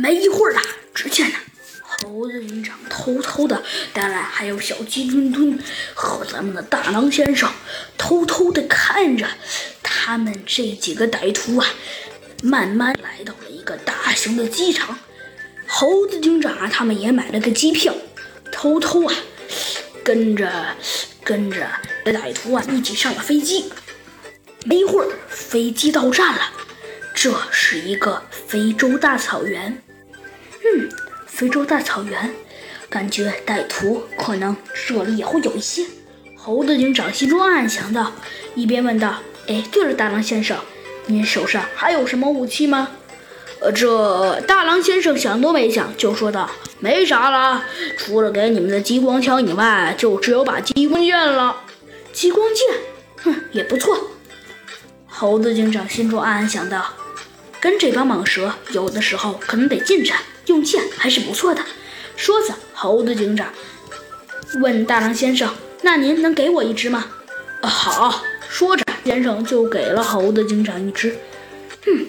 没一会儿啊，只见呢，猴子警长偷偷的，当然还有小鸡墩墩和咱们的大狼先生，偷偷的看着他们这几个歹徒啊，慢慢来到了一个大型的机场。猴子警长啊，他们也买了个机票，偷偷啊，跟着跟着歹徒啊一起上了飞机。没一会儿，飞机到站了。这是一个非洲大草原，嗯，非洲大草原，感觉歹徒可能这里也会有一些。猴子警长心中暗暗想到，一边问道：“哎，对了，大狼先生，您手上还有什么武器吗？”呃，这大狼先生想都没想就说道：“没啥了，除了给你们的激光枪以外，就只有把激光剑了。激光剑，哼，也不错。”猴子警长心中暗暗想到。跟这帮蟒蛇，有的时候可能得近战，用剑还是不错的。说着，猴子警长问大狼先生：“那您能给我一只吗？”“，好。”说着，先生就给了猴子警长一只。嗯，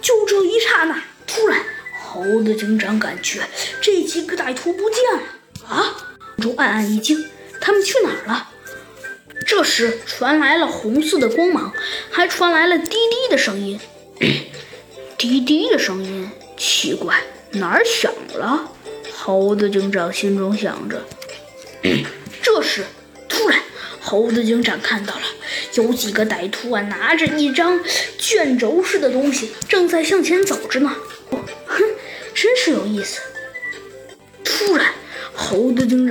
就这一刹那，突然，猴子警长感觉这几个歹徒不见了。啊！中暗暗一惊，他们去哪儿了？这时，传来了红色的光芒，还传来了滴滴的声音。滴滴的声音，奇怪，哪儿响了？猴子警长心中想着。这时，突然，猴子警长看到了有几个歹徒啊，拿着一张卷轴似的东西，正在向前走着呢。哦哼，真是有意思。突然，猴子警长。